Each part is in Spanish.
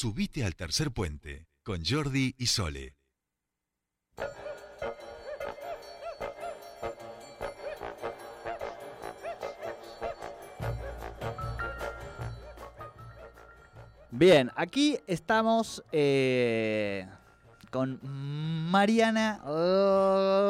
Subite al tercer puente con Jordi y Sole. Bien, aquí estamos eh, con Mariana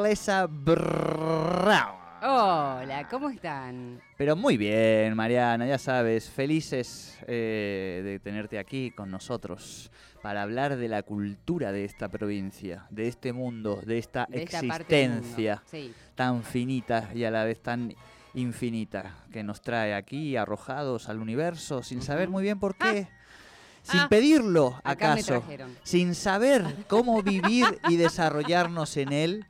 Lesa Brown. Hola, ¿cómo están? Pero muy bien, Mariana, ya sabes, felices eh, de tenerte aquí con nosotros para hablar de la cultura de esta provincia, de este mundo, de esta De existencia Sí. tan finita y a la vez tan infinita que nos trae aquí arrojados al universo sin saber muy bien por qué, sin Ah. pedirlo acaso, sin saber cómo vivir y desarrollarnos en él,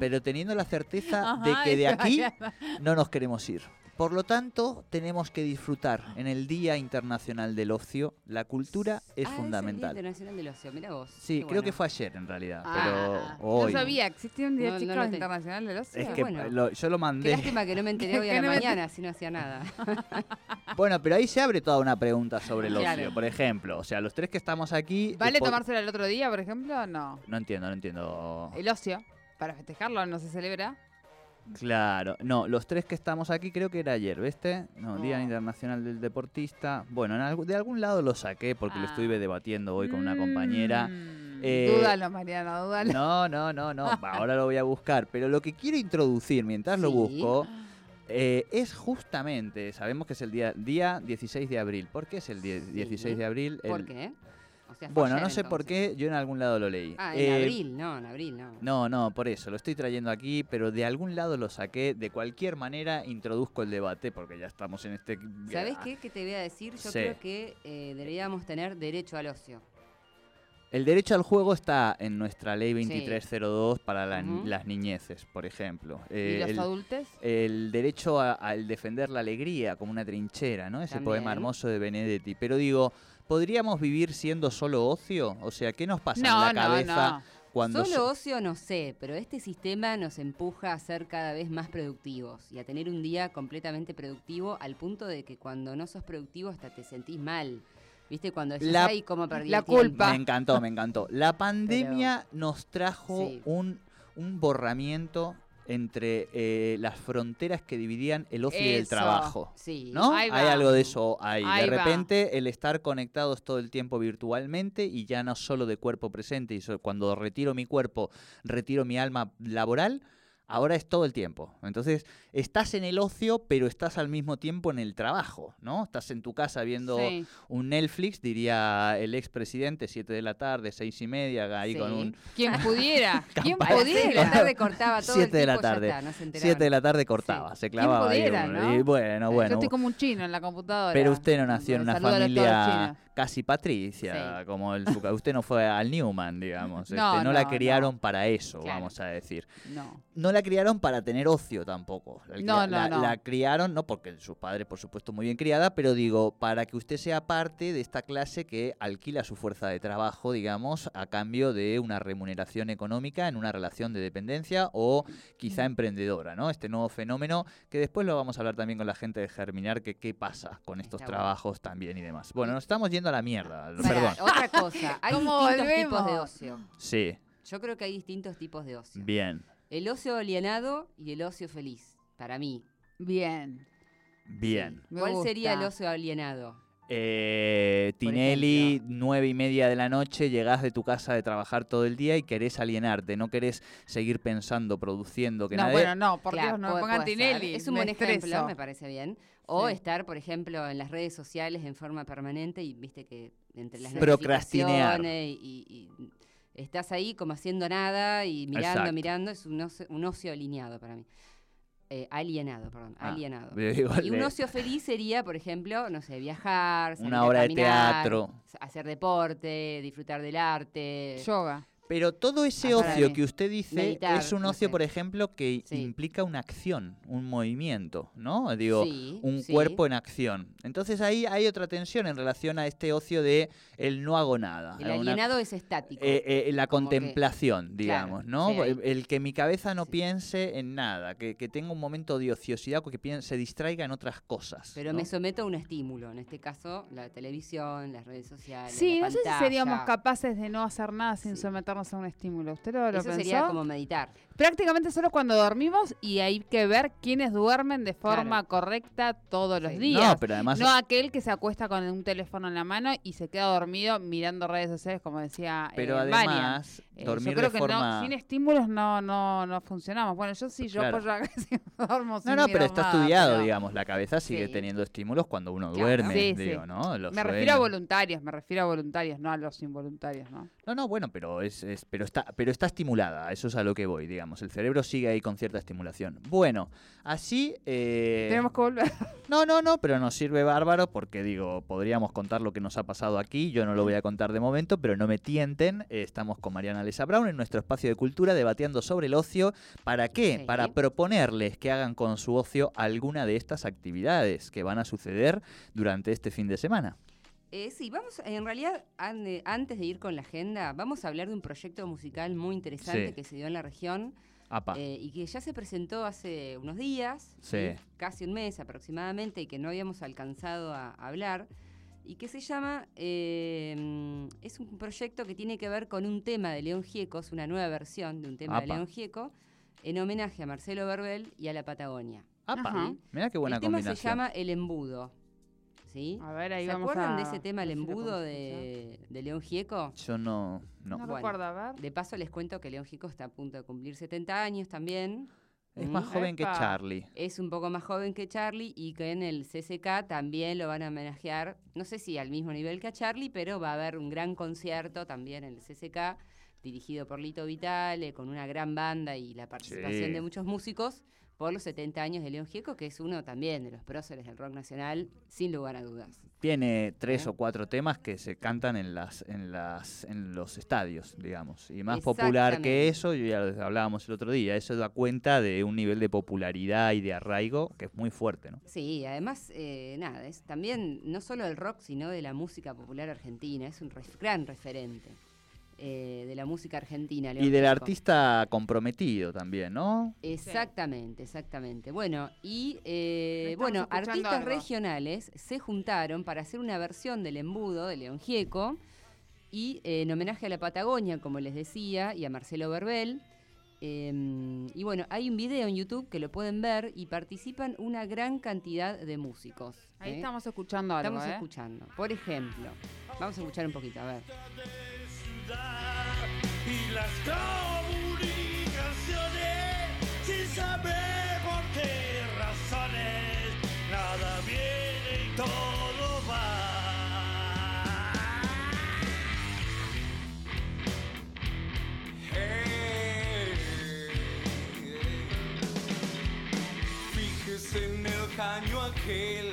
pero teniendo la certeza de que de eso, aquí no nos queremos ir. Por lo tanto, tenemos que disfrutar en el Día Internacional del Ocio. La cultura es Ah, el fundamental. Día Internacional del Ocio, mira vos. Sí, qué creo que fue ayer en realidad, Ah, pero hoy. No sabía, ¿existía un día No, no te- internacional del ocio? Es que bueno. lo- yo lo Qué mandé. lástima que no me enteré hoy a la mañana, si no hacía nada. Bueno, pero ahí se abre toda una pregunta sobre el Claro. ocio. Por ejemplo, o sea, los tres que estamos aquí. ¿Vale tomárselo el otro día, por ejemplo? No. No entiendo, no entiendo. El ocio, para festejarlo, no se celebra. Claro, no, los tres que estamos aquí creo que era ayer, ¿viste? No, Día No. Internacional del Deportista. Bueno, de algún lado lo saqué porque lo Ah. estuve debatiendo hoy con una compañera. Mm, Eh, dúdalo, Mariana, dúdalo. No, no, no, no, ahora lo voy a buscar. Pero lo que quiero introducir mientras lo busco eh, es justamente, sabemos que es el día, día 16 de abril. ¿Por qué es el die- 16 de abril? ¿Por El- qué? Sea, Bueno, ayer, no sé por qué, yo en algún lado lo leí. Ah, en Eh, abril, no, en abril, no. No, no, por eso, lo estoy trayendo aquí, pero de algún lado lo saqué. De cualquier manera introduzco el debate, porque ya estamos en este... ¿Sabés qué? ¿Qué te voy a decir? Yo Sí. creo que eh, deberíamos tener derecho al ocio. El derecho al juego está en nuestra ley 2302 para la- Ujú. las niñeces, por ejemplo. ¿Y Eh, los el, adultos? el derecho a- al defender la alegría como una trinchera, ¿no? Ese poema hermoso de Benedetti. Pero digo, ¿podríamos vivir siendo solo ocio? O sea, ¿qué nos pasa No, en la no, cabeza no. cuando... Solo so- ocio no sé, pero este sistema nos empuja a ser cada vez más productivos y a tener un día completamente productivo al punto de que cuando no sos productivo hasta te sentís mal. ¿Viste? Cuando decís, La- ay, cómo perdí la el tiempo". culpa. Me encantó, me encantó. La pandemia nos trajo Sí. un, un borramiento entre eh, las fronteras que dividían el ocio y el trabajo. Sí. ¿No? Hay algo de eso ahí. Ahí de va. repente, el estar conectados todo el tiempo virtualmente y ya no solo de cuerpo presente, y cuando retiro mi cuerpo, retiro mi alma laboral, ahora es todo el tiempo. Entonces, estás en el ocio, pero estás al mismo tiempo en el trabajo, ¿no? Estás en tu casa viendo Sí. un Netflix, diría el expresidente, 7 de la tarde, seis y media, ahí Sí. con un... ¿Quién pudiera? ¿Quién A las seis de la pudiera? tarde cortaba todo el Siete de la tiempo, ya tarde. está, no se enteraban. 7 de la tarde cortaba, Sí. se ¿Quién clavaba ahí pudiera, no? Y bueno, Yo bueno. estoy como un chino en la computadora. Pero usted no nació en una familia casi patricia, como el. Usted no fue al Newman, digamos. Este, No, no, la no, criaron no. para eso, Claro. vamos a decir. No. No la criaron para tener ocio tampoco. La, No, no, la- no. la criaron, no porque sus padres, por supuesto, muy bien criada, pero digo, para que usted sea parte de esta clase que alquila su fuerza de trabajo, digamos, a cambio de una remuneración económica en una relación de dependencia o quizá emprendedora, ¿no? Este nuevo fenómeno que después lo vamos a hablar también con la gente de Germinar, que qué pasa con estos Está bueno. trabajos también y demás. Bueno, nos estamos yendo a la mierda, perdón. Otra cosa, hay ¿Cómo distintos tipos de ocio. Sí, Yo creo que hay distintos tipos de ocio. bien, El ocio alienado y el ocio feliz, para mí. Bien. bien. Me ¿Cuál sería el ocio alienado? Eh, Tinelli, nueve y media de la noche, llegás de tu casa de trabajar todo el día y querés alienarte, no querés seguir pensando, produciendo, que no, nadie... bueno, no, por Claro, Dios, no me pongan ser. Tinelli. Es un me buen ejemplo, me parece bien. O Sí. estar, por ejemplo, en las redes sociales en forma permanente y viste que entre las Sí. Procrastinear. y- y estás ahí como haciendo nada y mirando, Exacto. mirando, es un ocio, un ocio alineado para mí. Eh, alienado, perdón, Ah, alienado. digo, Y un ocio feliz sería, por ejemplo, no sé, viajar, salir Una a obra de caminar, teatro. hacer deporte, disfrutar del arte. Yoga. Pero todo ese Ah, ocio que usted dice meditar, es un no ocio, sé. por ejemplo, que Sí. implica una acción, un movimiento, ¿no? Digo, Sí, un sí. cuerpo en acción. Entonces ahí hay otra tensión en relación a este ocio de el no hago nada. El a una- alienado es estático. eh, eh, la Como que- contemplación, digamos, ¿no? sí, ahí. el, el que mi cabeza no Sí. piense en nada, que, que tenga un momento de ociosidad o que piense, se distraiga en otras cosas. Pero ¿no? me someto a un estímulo, en este caso la televisión, las redes sociales. Sí, la no sé si seríamos capaces de no hacer nada sin Sí. someternos a un estímulo. ¿Usted lo, lo Eso pensó? sería como meditar. Prácticamente solo cuando dormimos y hay que ver quiénes duermen de forma Claro. correcta todos los Sí. días. No, pero además No aquel que se acuesta con un teléfono en la mano y se queda dormido mirando redes sociales, como decía Pero eh, además, Eh, dormir yo creo de que forma... no, sin estímulos no, no, no funcionamos. Bueno, yo sí, yo Claro. apoyo a que si no duermo No, sin no, pero está nada, estudiado, pero digamos. La cabeza sigue Sí. teniendo estímulos cuando uno Claro. duerme, Sí, digo, sí. ¿no? Los Me refiero a voluntarios, me refiero a voluntarios, no a los involuntarios, ¿no? No, no, bueno, pero es, es- pero está, pero está estimulada, eso es a lo que voy, digamos. El cerebro sigue ahí con cierta estimulación. Bueno, así. eh, Tenemos que volver. No, no, no, pero nos sirve bárbaro porque digo, podríamos contar lo que nos ha pasado aquí. Yo no lo voy a contar de momento, pero no me tienten. Estamos con Mariana Lesa Brown en nuestro espacio de cultura debatiendo sobre el ocio. ¿Para qué? Sí. Para proponerles que hagan con su ocio alguna de estas actividades que van a suceder durante este fin de semana. Eh, sí, vamos, en realidad, an- eh, antes de ir con la agenda, vamos a hablar de un proyecto musical muy interesante Sí. que se dio en la región Apa. eh, y que ya se presentó hace unos días, Sí. casi un mes aproximadamente, y que no habíamos alcanzado a, a hablar, y que se llama, eh, es un proyecto que tiene que ver con un tema de León Gieco, es una nueva versión de un tema de. León Gieco, en homenaje a Marcelo Verbel y a la Patagonia. Apa. Mira qué buena El tema combinación. se llama El Embudo. ¿Sí? A ver, ahí ¿Se vamos acuerdan a de ese tema, el si embudo de, de León Gieco? Yo no. No. No, Bueno. recuerdo, a ver. De paso les cuento que León Gieco está a punto de cumplir 70 años también. Es Mm. más joven que. Charlie. Es un poco más joven que Charlie y que en el CCK también lo van a homenajear, no sé si al mismo nivel que a Charlie, pero va a haber un gran concierto también en el CCK, dirigido por Lito Vitale, con una gran banda y la participación Sí. de muchos músicos por los 70 años de León Gieco, que es uno también de los próceres del rock nacional, sin lugar a dudas. Tiene tres ¿Eh? o cuatro temas que se cantan en las, en las, en los estadios, digamos. Y más popular que eso, yo ya lo hablábamos el otro día, eso da cuenta de un nivel de popularidad y de arraigo que es muy fuerte, ¿no? Sí, además, eh, nada, es también no solo del rock, sino de la música popular argentina, es un ref- gran referente eh, de la música argentina. León Y del artista comprometido también, ¿no? Exactamente, exactamente. Bueno, y eh, bueno, artistas algo. regionales se juntaron para hacer una versión del embudo de León Gieco y eh, en homenaje a la Patagonia, como les decía, y a Marcelo Verbel. Eh, y bueno, hay un video en YouTube que lo pueden ver y participan una gran cantidad de músicos. Ahí ¿eh? estamos escuchando algo, Estamos ¿eh? escuchando. Por ejemplo, vamos a escuchar un poquito, a ver. Y las comunicaciones sin saber por qué razones nada viene y todo va. Hey, fíjese en el caño aquel,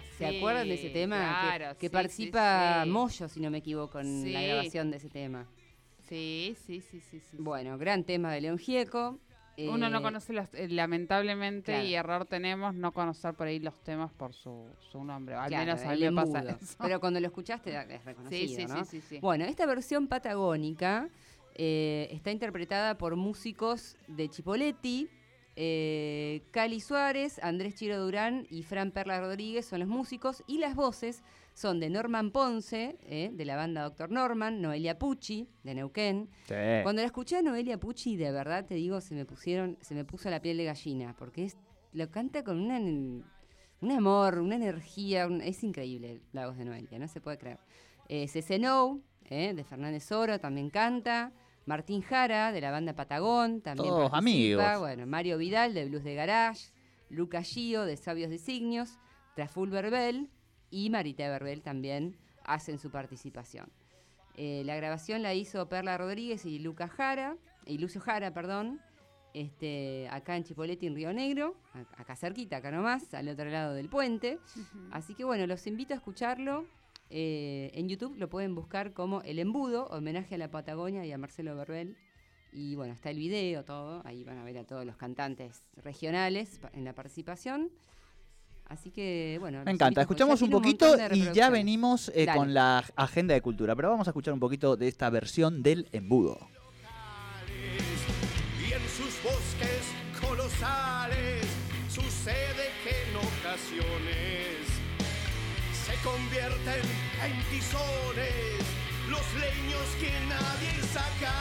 sí. ¿Se acuerdan de ese tema? Que- Claro, que sí, participa sí. Moyo, si no me equivoco, en la grabación de ese tema. Sí, sí, sí, sí. sí. Bueno, gran tema de León Gieco. Uno no Eh, conoce, los, eh, lamentablemente, claro. y error tenemos no conocer por ahí los temas por su, su nombre. Al claro, menos a mí me pasa eso. Pero cuando lo escuchaste es reconocido, sí, sí, ¿no? sí, sí, sí. Bueno, esta versión patagónica eh, está interpretada por músicos de Chipoletti, eh, Cali Suárez, Andrés Chiro Durán y Fran Perla Rodríguez son los músicos y las voces son de Norman Ponce, eh, de la banda Doctor Norman, Noelia Pucci, de Neuquén. Sí. Cuando la escuché a Noelia Pucci, de verdad te digo, se me pusieron, se me puso la piel de gallina, porque es, lo canta con una, un amor, una energía, un- es increíble la voz de Noelia, no se puede creer. Eh, No, eh, de Fernández Oro, también canta. Martín Jara, de la banda Patagón, también Todos participa. amigos. Bueno, Mario Vidal, de Blues de Garage. Luca Gio, de Sabios Designios. Traful Verbel y Marité Verbel también hacen su participación. Eh, la grabación la hizo Perla Rodríguez y Luca Jara, y Lucio Jara, perdón, este, acá en Chipoleti, en Río Negro, a- acá cerquita, acá nomás, al otro lado del puente. Así que bueno, los invito a escucharlo. Eh, en YouTube lo pueden buscar como El Embudo, homenaje a la Patagonia y a Marcelo Berbel. Y bueno, está el video, todo. Ahí van a ver a todos los cantantes regionales en la participación. Así que, bueno. Me encanta. Escuchamos un poquito y ya venimos eh, con la agenda de cultura. Pero vamos a escuchar un poquito de esta versión del embudo. y en sus bosques colosales sucede que en ocasiones se convierten en tizones los leños que nadie saca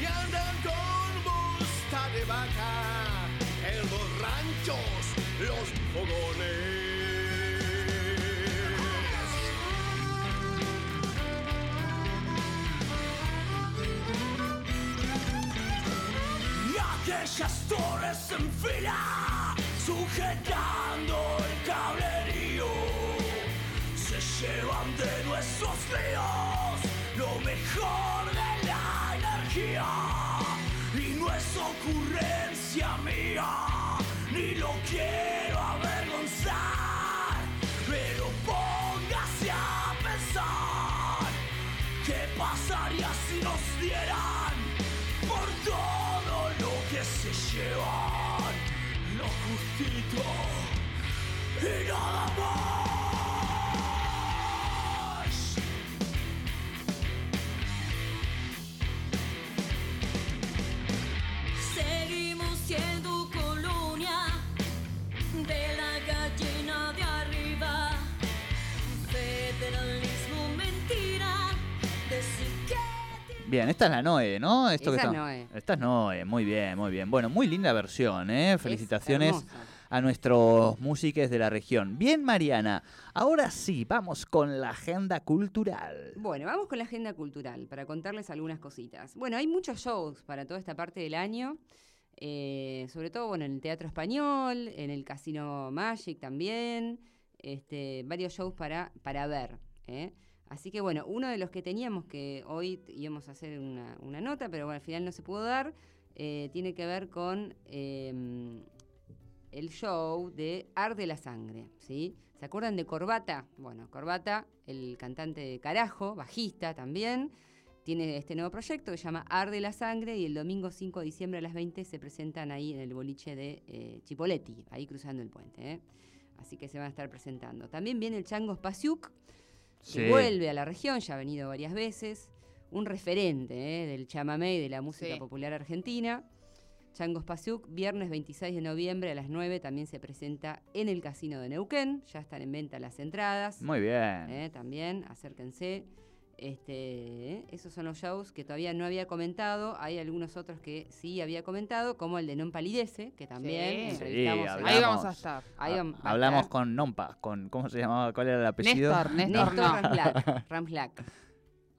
y andan con bosta de vaca en los ranchos, los fogones. aquellas torres en fila sujetando el cablerío se llevan de nuestros ríos lo mejor de la energía y no es ocurrencia mía ni lo quiero avergonzar pero póngase a pensar ¿Qué pasaría si nos dieran por todo lo que se llevan? Lo justito y nada más. Bien, esta es la Noe, ¿no? Esto Esa que es está- Noe. Esta es Noe, muy bien, muy bien. Bueno, muy linda versión, ¿eh? Es Felicitaciones a nuestros músicos de la región. Bien, Mariana, ahora sí, vamos con la agenda cultural. Bueno, vamos con la agenda cultural para contarles algunas cositas. Bueno, hay muchos shows para toda esta parte del año, eh, sobre todo bueno, en el Teatro Español, en el Casino Magic también, este, varios shows para, para ver. ¿eh? Así que bueno, uno de los que teníamos que hoy íbamos a hacer una, una nota, pero bueno, al final no se pudo dar, eh, tiene que ver con em, el show de Arde la Sangre, ¿sí? ¿Se acuerdan de Corbata? Bueno, Corbata, el cantante de Carajo, bajista también, tiene este nuevo proyecto que se llama Arde la Sangre y el domingo 5 de diciembre a las 20 se presentan ahí en el boliche de eh, Chipoletti, ahí cruzando el puente, ¿eh? Así que se van a estar presentando. También viene el Chango Spasiuk, que Sí. vuelve a la región, ya ha venido varias veces, un referente ¿eh? del chamamé y de la música Sí. popular argentina. Chango Spasiuk, viernes 26 de noviembre a las 9 también se presenta en el Casino de Neuquén, ya están en venta las entradas. Muy bien. ¿eh? también, acérquense. Este. Esos son los shows que todavía no había comentado. Hay algunos otros que sí había comentado, como el de Non Palidece, que también Sí. entrevistamos Sí, Ahí vamos a estar. Ahí a Hablamos estar. con Nompa, con ¿cómo se llamaba? ¿Cuál era el apellido? Néstor, Néstor, Néstor no. Ramflac. Ramflac.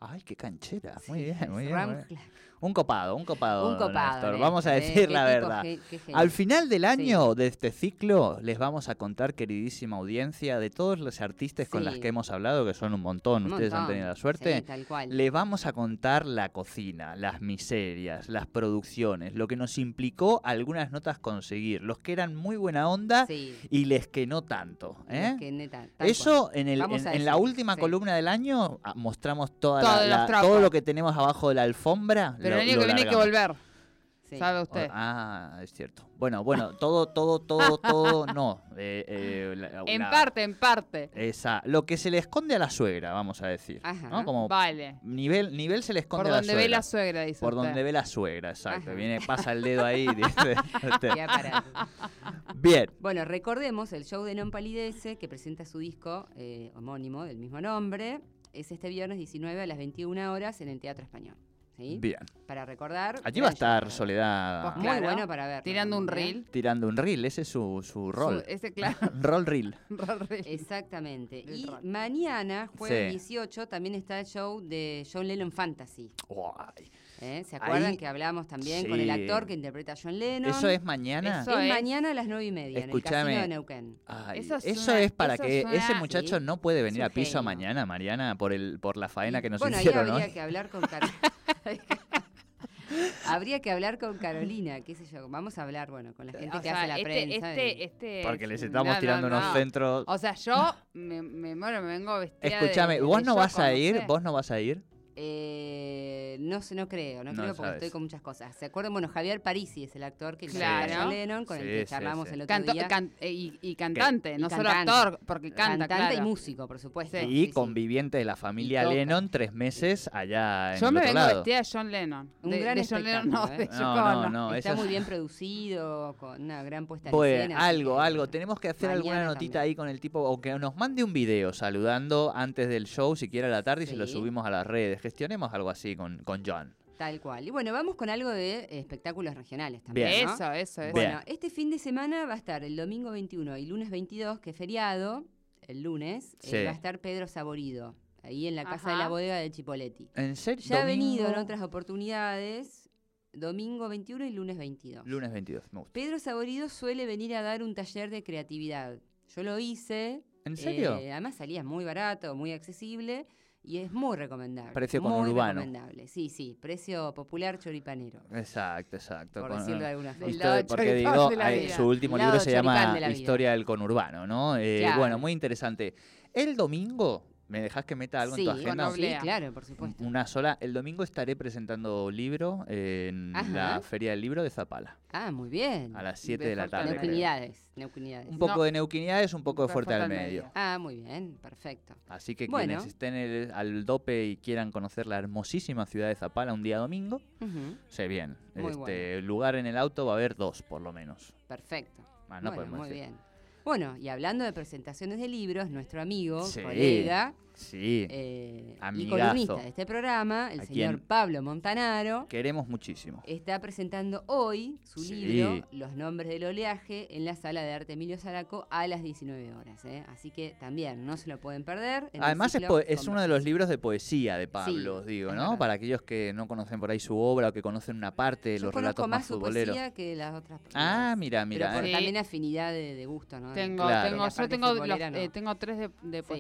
Ay, qué canchera. Sí, Muy bien, muy bien. muy bien. Ramflac. Un copado, un copado. Un copado. Vamos a ¿eh? decir la verdad. qué. Al final del Sí. año de este ciclo les vamos a contar, queridísima audiencia, de todos los artistas con las que hemos hablado, que son un montón, Un ustedes han tenido la suerte. Tal cual. Les vamos a contar la cocina, las miserias, las producciones, lo que nos implicó algunas notas conseguir, los que eran muy buena onda y les que no tanto. ¿eh? que neta, Eso en, el, en, la última columna del año ah, mostramos toda La- todo lo que tenemos abajo de la alfombra. Pero lo- el año que viene hay que volver. Sí. ¿Sabe usted? Ah, es cierto. Bueno, bueno, todo, todo, todo, todo, no. Eh, eh, la- en parte, en parte. Esa, lo que se le esconde a la suegra, vamos a decir. Ajá. ¿no? Como Vale. nivel, nivel se le esconde Por a la donde suegra. ve la suegra, dice Por usted. donde ve la suegra, exacto. Ajá. Viene, pasa el dedo ahí. y dice, este, Ya para. Bien. Bueno, recordemos el show de Non Palidece, que presenta su disco eh, homónimo del mismo nombre. Es este viernes 19 a las 21 horas en el Teatro Español. ¿sí? Bien. Para recordar. Allí va a estar show. Soledad Pues Muy bueno para ver. Tirando un reel. tirando un reel. Ese es su, su rol. Su- ese, claro. Roll reel. rol reel. Exactamente. El Y rock. mañana, jueves Sí. 18, también está el show de John Lennon Fantasy. Guay. ¿Eh? ¿Se acuerdan Ahí- que hablamos también con el actor que interpreta a John Lennon? ¿Eso es mañana? Eso Es es. mañana a las 9 y media en el Escúchame. Casino de Neuquén. Ay, Eso eso es para eso que es ese muchacho sí. no puede venir a piso genio. mañana, Mariana, por el por la faena que nos bueno, hicieron ahí hoy. habría que hablar con Car- Habría que hablar con Carolina, qué sé yo. Vamos a hablar, bueno, con la gente O que sea, hace la este, prensa. este, este Porque les es- estamos no, no, tirando unos no. centros. O sea, yo me, me muero, me vengo vestida de- Escúchame, de ¿vos no vas a ir? ¿Vos no vas a ir? Eh, no sé, no creo, no, No creo porque sabes. estoy con muchas cosas. ¿Se acuerdan? Bueno, Javier Parisi es el actor que Claro. John Lennon, con Sí, el que charlamos sí. el otro Canto- día. can- eh, y, y cantante, no solo cantante. actor, porque canta, Cantante claro. y músico, por supuesto. Sí. y Sí, sí. conviviente de la familia. Lennon tres meses allá en Yo el me otro vengo lado. vestida de John Lennon. Un de, gran de John Lennon, no, de ¿eh? No, no, no, Está muy es- bien producido, con una gran puesta en Pues escena. así algo, algo. Tenemos que hacer alguna notita también. ahí con el tipo, o que nos mande un video saludando antes del show, si quiere a la tarde, y se lo subimos a las redes. Gestionemos algo así con, con John. Tal cual. Y bueno, vamos con algo de eh, espectáculos regionales también. Bien. ¿no? Eso, eso, eso. Bueno, este fin de semana va a estar el domingo 21 y lunes 22, que es feriado, el lunes, eh, Sí. va a estar Pedro Saborido, ahí en la casa de la bodega de Chipoletti. ¿En serio? Ya ha venido en otras oportunidades, domingo 21 y lunes 22. Lunes 22, me gusta. Pedro Saborido suele venir a dar un taller de creatividad. Yo lo hice. ¿En serio? eh, además salía muy barato, muy accesible y es muy recomendable. Precio muy conurbano. recomendable. Sí, sí, precio popular choripanero. exacto, exacto. Por con- decirlo de alguna Del forma. porque digo, hay- su último libro se llama de. Historia del conurbano, ¿no? Eh, Claro. Bueno, muy interesante. El domingo, ¿me dejas que meta algo sí, en tu agenda? Sí, claro, por supuesto. Una sola. El domingo estaré presentando libro en Ajá. la Feria del Libro de Zapala, Ah, muy bien. a las 7 De de la tarde. Neuquinidades, neuquinidades. Un poco No. de neuquinidades, un poco de fuerte al Fuerte al medio. Medio. Ah, muy bien, perfecto. Así que Bueno. quienes estén el- al dope y quieran conocer la hermosísima ciudad de Zapala un día domingo, Ujú, sé bien. Muy este lugar en el auto va a haber dos, por lo menos. Perfecto. Ah, no bueno, podemos muy decir. bien. Bueno, y hablando de presentaciones de libros, nuestro amigo, Sí. colega Sí. eh, y columnista de este programa, el ¿A señor? Pablo Montanaro, Queremos muchísimo. está presentando hoy su Sí. libro Los nombres del oleaje en la sala de arte Emilio Zaraco a las 19 horas. ¿eh? Así que también no se lo pueden perder. Además es, es uno de los libros de poesía de Pablo, Sí, digo, ¿no? verdad. Para aquellos que no conocen por ahí su obra o que conocen una parte de Yo los relatos más más su futboleros. poesía que las otras Ah, personas. mira, Pero mira. por eh. Sí. también afinidad de, de gusto, ¿no? Tengo, Claro. tengo, yo tengo, los- futbolera, no. eh, tengo tres de, de Sí.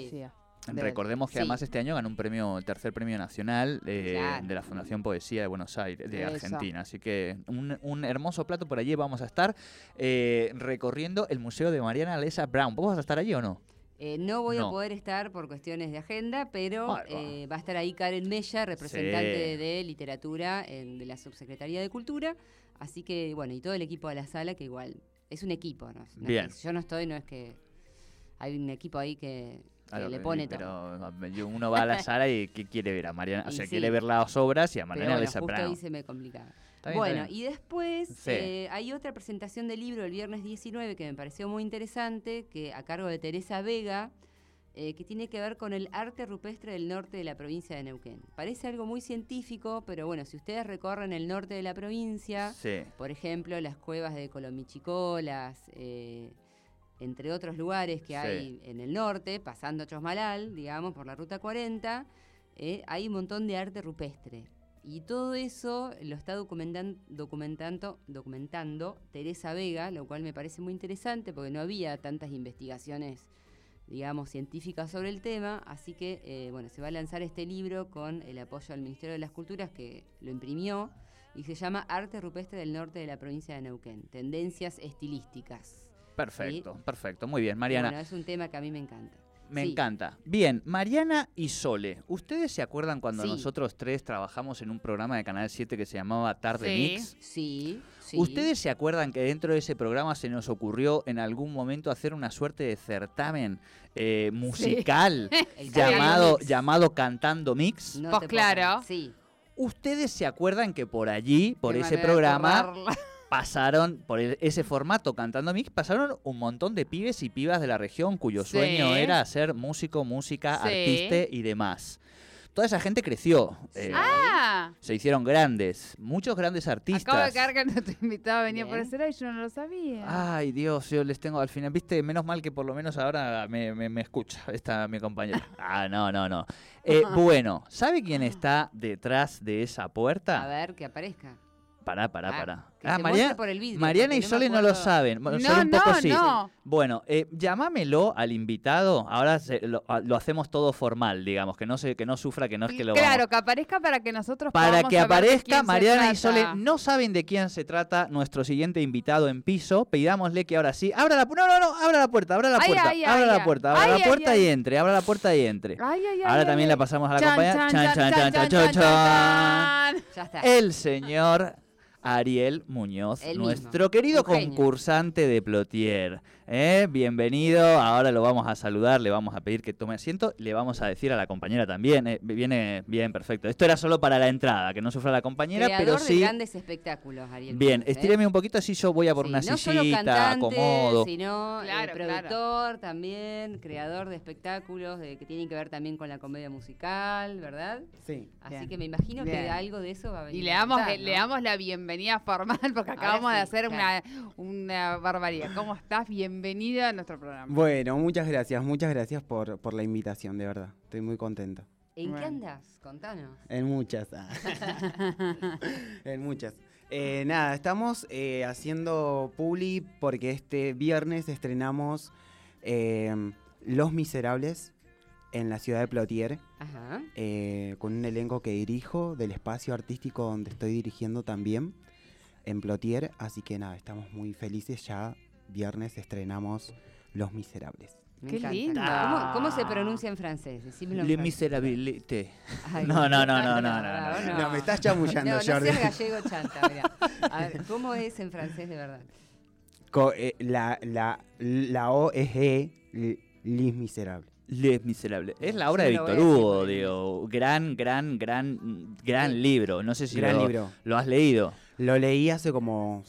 De- Recordemos que Sí. además este año ganó un premio, el tercer premio nacional eh, Claro. de la Fundación Poesía de Buenos Aires, de Eso. Argentina. Así que un, un hermoso plato por allí vamos a estar eh, recorriendo el Museo de Mariana Lesa Brown. ¿Vos vas a estar allí o no? Eh, no voy No. a poder estar por cuestiones de agenda, pero va. eh, va a estar ahí Karen Mella, representante Sí. de literatura en- de la Subsecretaría de Cultura. Así que, bueno, y todo el equipo de la sala, que igual es un equipo, ¿no? Bien. yo no estoy, no es que hay un equipo ahí que, que Claro, le pero- pone pero todo. uno va a la sala y ¿qué quiere ver? A Mariana, o sea, sí. quiere ver las obras y a Pero Mariana bueno, Lesa justo ahí se me complicaba. Bien, Bueno, y después Sí. eh, hay otra presentación del libro el viernes 19 que me pareció muy interesante, que a cargo de Teresa Vega, eh, que tiene que ver con el arte rupestre del norte de la provincia de Neuquén. Parece algo muy científico, pero bueno, si ustedes recorren el norte de la provincia, Sí. por ejemplo, las cuevas de Colomichicó, las, eh, entre otros lugares que Sí. hay en el norte, pasando Chosmalal, digamos, por la ruta 40, eh, hay un montón de arte rupestre. Y todo eso lo está documentan- documentando, documentando Teresa Vega, lo cual me parece muy interesante porque no había tantas investigaciones, digamos, científicas sobre el tema. Así que, eh, bueno, se va a lanzar este libro con el apoyo del Ministerio de las Culturas que lo imprimió y se llama Arte Rupestre del Norte de la provincia de Neuquén, Tendencias Estilísticas. Perfecto, perfecto. Muy bien, Mariana. Bueno, es un tema que a mí me encanta. Me Sí. encanta. Bien, Mariana y Sole. ¿Ustedes se acuerdan cuando Sí. nosotros tres trabajamos en un programa de Canal 7 que se llamaba Tarde Sí. Mix? Sí, sí. ¿Ustedes se acuerdan que dentro de ese programa se nos ocurrió en algún momento hacer una suerte de certamen eh, musical llamado, llamado Cantando Mix? No Pues claro. Sí. ¿Ustedes se acuerdan que por allí, por Qué ese programa. Pasaron, por el- ese formato Cantando Mix, pasaron un montón de pibes y pibas de la región cuyo Sí. sueño era ser músico, música, Sí. artista y demás. Toda esa gente creció, eh, Ah, se hicieron grandes, muchos grandes artistas. acabo de que nuestro invitado venía por Bien. ese lado y yo no lo sabía. Ay, Dios, yo les tengo al final, viste, menos mal que por lo menos ahora me, me- me escucha esta mi compañera. Ah, no, no, no. Eh, bueno, ¿sabe quién está detrás de esa A puerta? ver, que aparezca. Pará, pará, Ah, pará. Ah, muestre por el vidrio, Mariana y no Sole no lo saben. Bueno, No, un poco no, sí. no. Bueno, eh, llámamelo al invitado. Ahora se- lo, lo hacemos todo formal, digamos, que no se, que no sufra, que no es que lo claro, vamos- que aparezca para que nosotros Para que aparezca Mariana y Sole, no saben de quién se trata nuestro siguiente invitado en piso. Pidámosle que ahora sí, abra la puerta. No, no, no, abra la puerta, abra la puerta, ay, abra ay, la ay. puerta, abra Ay, la puerta ay. y entre, abra la puerta y entre. Ay, ay, ay, Ahora ay, también ay. la pasamos a la Chan, compañera. chan, Chan, chan, chan, chan, chan, chan, chan, chan, chan. chan. Ya está. El señor Ariel Muñoz, El mismo. nuestro querido concursante de Plotier. ¿eh? Bienvenido, ahora lo vamos a saludar, le vamos a pedir que tome asiento, le vamos a decir a la compañera también, ¿eh? viene bien, perfecto. Esto era solo para la entrada, que no sufra la compañera, Creador pero de sí... grandes espectáculos, Ariel. Bien, Muñoz, ¿eh? estíreme un poquito, así yo voy a por Sí, una no solo sillita, cantante, acomodo. sino Claro, claro. productor también, creador de espectáculos de, que tienen que ver también con la comedia musical, ¿verdad? Sí. Así Bien. que me imagino que algo de eso va a venir. Y le a damos, le damos la bienvenida formal porque acabamos de hacer claro. una, una barbaridad. ¿Cómo estás? Bienvenida a nuestro programa. Bueno, muchas gracias, muchas gracias por, por la invitación, de verdad. Estoy muy contento. ¿En qué andas? Contanos. En muchas. ah. en muchas. Eh, nada, estamos eh, haciendo publi porque este viernes estrenamos eh, Los Miserables en la ciudad de Plotier, Ajá. eh, con un elenco que dirijo del espacio artístico donde estoy dirigiendo también en Plotier. Así que nada, estamos muy felices. Ya viernes estrenamos Los Miserables. Me Qué encanta. lindo. ¿Cómo, cómo se pronuncia en francés? Decímelo Le miserabilité. No, no, no, no, no, no, No, me estás chamullando, No, no Jordi. seas gallego chanta, mirá. A ver, ¿cómo es en francés de verdad? Co- eh, la, la, la O es E, L- Lis Miserable. Les Miserables. Es la obra de Víctor Hugo, digo. Gran, gran, gran, gran Sí. libro. No sé si Gran lo, libro. lo has leído. Lo leí hace como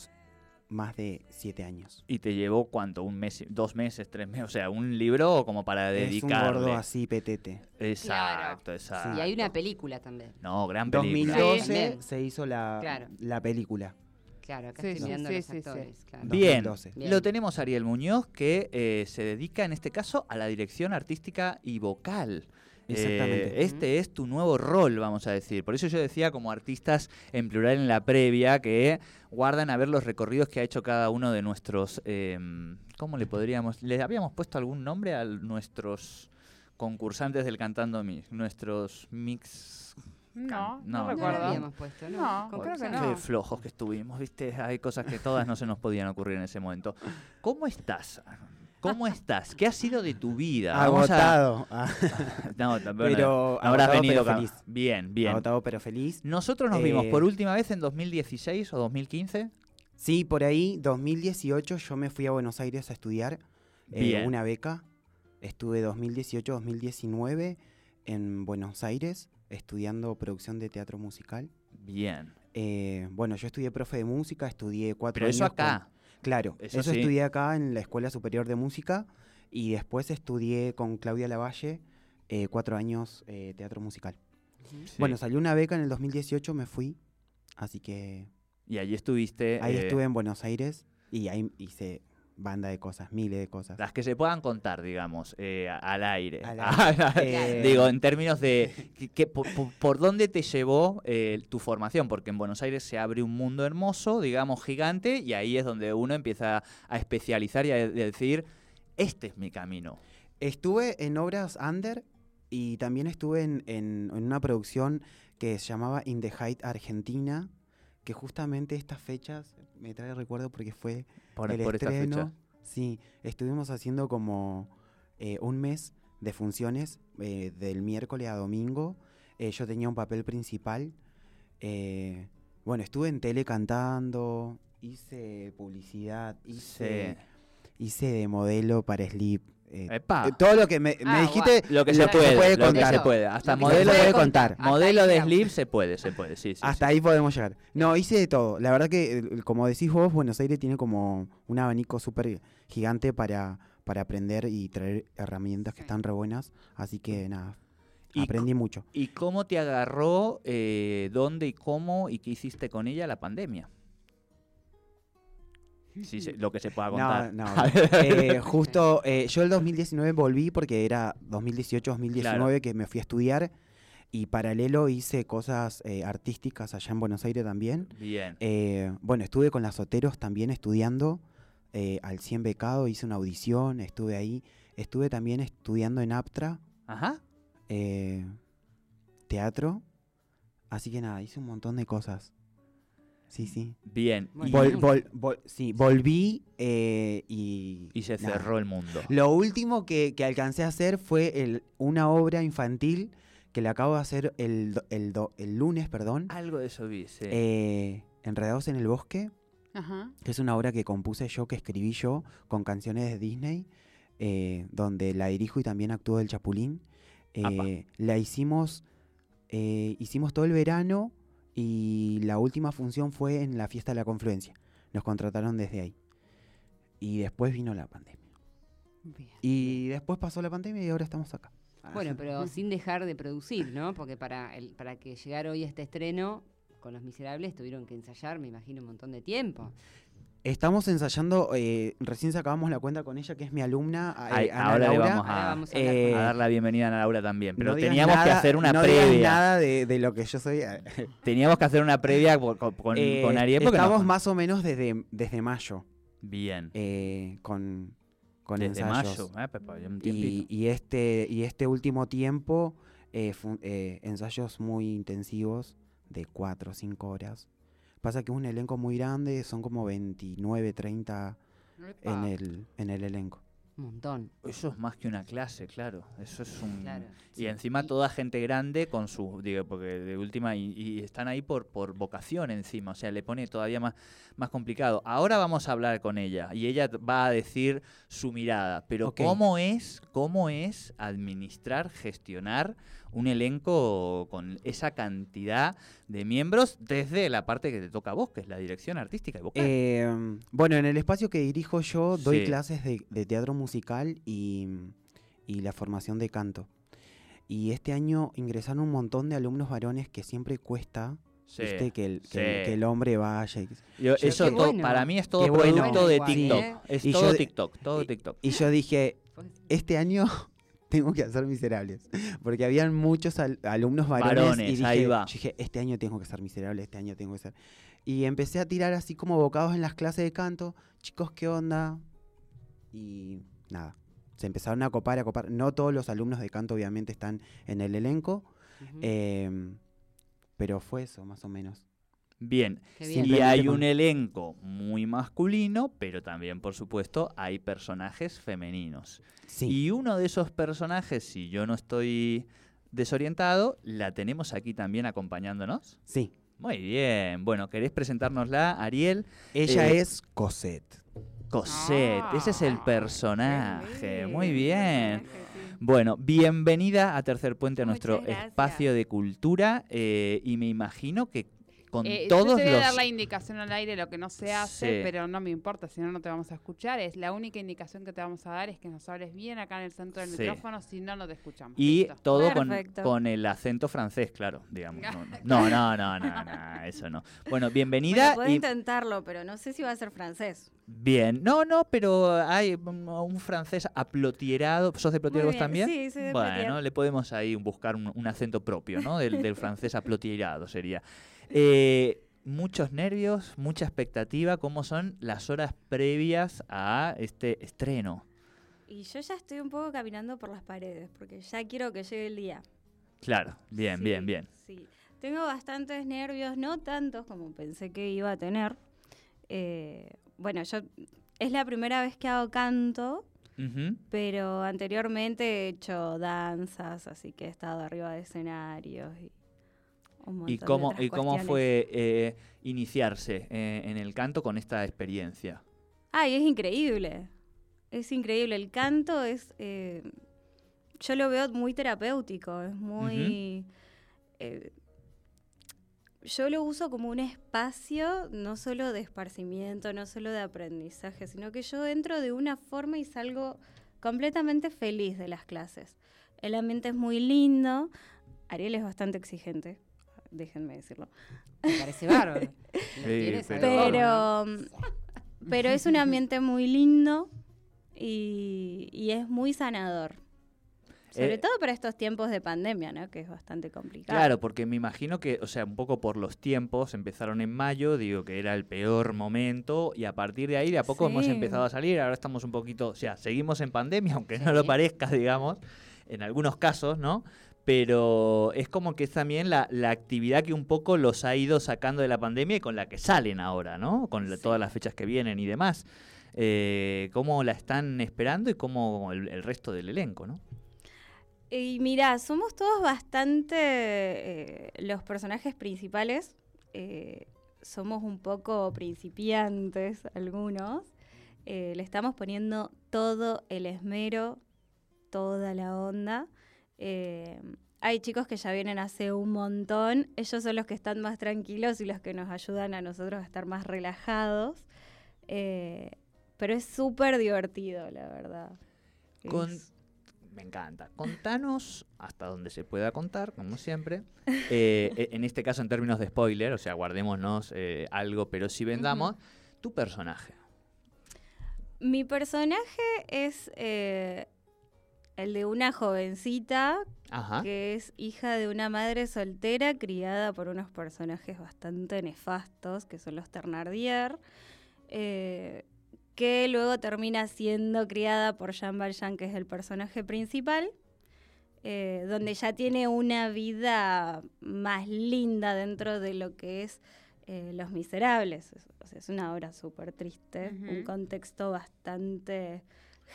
más de siete años. ¿Y te llevó cuánto? ¿Un mes? ¿Dos meses? ¿Tres meses? O sea, un libro como para Es un gordo así, petete. Exacto, exacto. Y hay una película también. No, gran En película. 2012 También. se hizo la, Claro. la película. Claro, acá Sí, estoy sí, mirando sí, los sí, sí. actores. claro. Bien, 2012. Bien. lo tenemos Ariel Muñoz que eh, se dedica en este caso a la dirección artística y vocal. Exactamente. Eh, este es tu nuevo rol, vamos a decir. Por eso yo decía como artistas en plural en la previa que guardan a ver los recorridos que ha hecho cada uno de nuestros... eh, ¿Cómo le podríamos...? ¿Le habíamos puesto algún nombre a nuestros concursantes del Cantando Mix? Nuestros mix... No, No, no, No lo recuerdo. habíamos puesto, ¿no? No, Con creo que no. Qué flojos que estuvimos, ¿viste? Hay cosas que todas no se nos podían ocurrir en ese momento. ¿Cómo estás? ¿Cómo estás? ¿Qué ha sido de tu vida? A- Agotado. No, t- bueno, Pero habrás agotado, venido pero feliz. Bien, bien. Agotado pero feliz. Nosotros nos vimos Eh, por última vez en 2016 o 2015. Sí, por ahí, 2018 yo me fui a Buenos Aires a estudiar eh, una beca. Estuve 2018-2019 en Buenos Aires estudiando producción de teatro musical. Bien. Eh, bueno, yo estudié profe de música, estudié cuatro Pero eso años con- acá. Claro, Eso eso, sí. estudié acá en la Escuela Superior de Música y después estudié con Claudia Lavalle eh, cuatro años eh, teatro musical. Sí. Bueno, salió una beca en el 2018, me fui, así que y allí estuviste. ahí eh, estuve en Buenos Aires y ahí hice banda de cosas, miles de cosas. Las que se puedan contar, digamos, eh, al aire. Al Eh, Digo, en términos de que, que por, por- por dónde te llevó eh, tu formación, porque en Buenos Aires se abre un mundo hermoso, digamos, gigante, y ahí es donde uno empieza a especializar y a de- decir, este es mi camino. Estuve en obras under y también estuve en, en- en una producción que se llamaba In the Height Argentina, que justamente estas fechas me trae recuerdo porque fue Por, el por esta estreno. fecha. Sí, estuvimos haciendo como eh, un mes de funciones eh, del miércoles a domingo. Eh, yo tenía un papel principal. Bueno, estuve en tele cantando, hice publicidad, hice, hice de modelo para Sleep. Eh, eh, todo lo que me, me Ah, dijiste, Lo que lo se puede, lo que contar. se puede. Hasta Lo modelo se puede de contar. Hasta Modelo de slip se puede, se puede, sí, sí. Hasta sí. ahí podemos llegar. No, hice de todo. La verdad que, como decís vos, Buenos Aires tiene como un abanico súper gigante para, para aprender y traer herramientas que están re buenas. Así que nada, Y aprendí mucho. ¿Y cómo te agarró, eh, dónde y cómo y qué hiciste con ella la pandemia? Sí, se- lo que se pueda No, contar. no. eh, justo, eh, yo el 2019 volví porque era 2018-2019 que me fui a estudiar. Y paralelo hice cosas eh, artísticas allá en Buenos Aires también. Bien. Bueno, estuve con las Soteros también estudiando al 100 becado, hice una audición, estuve ahí. Estuve también estudiando en Aptra, Ajá. teatro. Así que nada, hice un montón de cosas. Sí, sí. Bien. Y- Vol- vol- vol- sí, volví eh, y... y se nada. cerró el mundo. Lo último que, que alcancé a hacer fue el- una obra infantil que le acabo de hacer el, do- el, do- el lunes, perdón. Algo de eso vi, sí. eh, Enredados en el Bosque, Ajá. que es una obra que compuse yo, que escribí yo, con canciones de Disney, eh, donde la dirijo y también actúo del Chapulín. Eh, la hicimos, eh, hicimos todo el verano y la última función fue en la fiesta de la confluencia. Nos contrataron desde ahí. Y después vino la pandemia. Bien. Y después pasó la pandemia y ahora estamos acá. Bueno, pero sin dejar de producir, ¿no? Porque para, el, para que llegara hoy este estreno con Los Miserables tuvieron que ensayar, me imagino, un montón de tiempo. Estamos ensayando, eh, recién sacábamos la cuenta con ella, que es mi alumna, eh, Ay, Ana ahora le Laura. vamos a, vamos a eh, a dar la bienvenida a Ana Laura también. Pero No teníamos que hacer una no previa. nada de, de lo que yo soy. eh, Teníamos que hacer una previa con, con- eh, con Ariel. porque estamos más o menos desde, desde mayo Bien. eh, con, con Desde ensayos. mayo. eh, pues, pues, un y, este, y este último tiempo, eh, eh, ensayos muy intensivos de 4 o 5 horas. Pasa que es un elenco muy grande, son como 29, 30 en el, en el elenco. Un montón. Eso es más que una clase, claro. Eso es un. Claro. Y encima toda gente grande con su, digo, porque de última, y, y están ahí por, por vocación encima, o sea, le pone todavía más, más complicado. Ahora vamos a hablar con ella y ella va a decir su mirada, pero Ok. ¿cómo es, cómo es administrar, gestionar un elenco con esa cantidad de miembros desde la parte que te toca a vos, que es la dirección artística y vocal? Eh, bueno, en el espacio que dirijo yo doy Sí. clases de, de teatro musical y, y la formación de canto. Y este año ingresaron un montón de alumnos varones que siempre cuesta, Sí, ¿viste? Que el, que, el- sí. que el hombre vaya. Yo- Yo- eso todo- bueno. para mí es todo Qué bueno. producto de TikTok. ¿eh? Es Y yo todo de- TikTok, todo y- TikTok. Y yo dije, Pues, este año tengo que hacer miserables. Porque habían muchos al- alumnos varones. Varones, y dije, ahí va. yo dije, este año tengo que ser miserable, este año tengo que ser. Y empecé a tirar así como bocados en las clases de canto. Chicos, ¿qué onda? Y nada. Se empezaron a copar, a copar. No todos los alumnos de canto, obviamente, están en el elenco. em, pero fue eso, más o menos. Bien. Y bien. Simplemente hay un elenco muy masculino, pero también, por supuesto, hay personajes femeninos. Sí. Y uno de esos personajes, si yo no estoy desorientado, la tenemos aquí también acompañándonos. Sí. Muy bien. Bueno, ¿querés presentárnosla, Ariel? Ella Eh, es Cosette. Cosette, ese es el Ah, personaje. Muy bien. personaje, sí. Bueno, bienvenida a Tercer Puente, a nuestro gracias. espacio de cultura. eh, y me imagino que con Eh, todos yo te voy a los... dar la indicación al aire, lo que no se hace, Sí. pero no me importa, si no, no te vamos a escuchar. Es la única indicación que te vamos a dar es que nos hables bien acá en el centro del Sí. micrófono, si no, no te escuchamos. Y Listo. todo con, con el acento francés, claro, digamos. No, no, no, no, no, no, eso no. Bueno, bienvenida. Bueno, puedo y- intentarlo, pero no sé si va a ser francés. bien, no, no, pero hay un, francés aplotierado. ¿Sos de Plotier vos también? sí, soy de Bueno, Plotier. le podemos ahí buscar un, un acento propio, ¿no? Del, del francés aplotierado sería. Eh, muchos nervios, mucha expectativa. ¿Cómo son las horas previas a este estreno? Y yo ya estoy un poco caminando por las paredes, porque ya quiero que llegue el día. Claro, bien, Sí, bien, bien. Sí. Tengo bastantes nervios, no tantos como pensé que iba a tener. Eh, bueno, yo es la primera vez que hago canto, pero anteriormente he hecho danzas, así que he estado arriba de escenarios y ¿Y cómo, y cómo cuestiones. fue eh, iniciarse eh, en el canto con esta experiencia? Ay, es increíble. Es increíble. El canto es. eh, yo lo veo muy terapéutico. Es muy. yo lo uso como un espacio no solo de esparcimiento, no solo de aprendizaje, sino que yo entro de una forma y salgo completamente feliz de las clases. El ambiente es muy lindo. Ariel es bastante exigente, déjenme decirlo. Me parece bárbaro. Sí, pero-. Pero, es un ambiente muy lindo y, y es muy sanador. Sobre Eh, todo para estos tiempos de pandemia, ¿no? Que es bastante complicado. Claro, porque me imagino que, o sea, un poco por los tiempos, empezaron en mayo, digo que era el peor momento, y a partir de ahí de a poco hemos empezado a salir, ahora estamos un poquito, o sea, seguimos en pandemia, aunque no lo parezca, digamos, en algunos casos, ¿no? Pero es como que es también la, la actividad que un poco los ha ido sacando de la pandemia y con la que salen ahora, ¿no? Con la- todas las fechas que vienen y demás. Eh, ¿Cómo la están esperando y cómo el, el resto del elenco, ¿no? Y mira, somos todos bastante eh, los personajes principales. eh, somos un poco principiantes algunos. eh, le estamos poniendo todo el esmero, toda la onda. Eh, hay chicos que ya vienen hace un montón. Ellos son los que están más tranquilos y los que nos ayudan a nosotros a estar más relajados. eh, pero es súper divertido, la verdad. Con- Es- Me encanta. Contanos, hasta donde se pueda contar, como siempre. eh, e- en este caso, en términos de spoiler, o sea, guardémonos eh, algo, pero si vendamos, tu personaje. Mi personaje es el de una jovencita Ajá. que es hija de una madre soltera criada por unos personajes bastante nefastos, que son los Ternardier, eh, que luego termina siendo criada por Jean Valjean, que es el personaje principal, eh, donde ya tiene una vida más linda dentro de lo que es eh, Los Miserables. Es, o sea, es una obra súper triste, un contexto bastante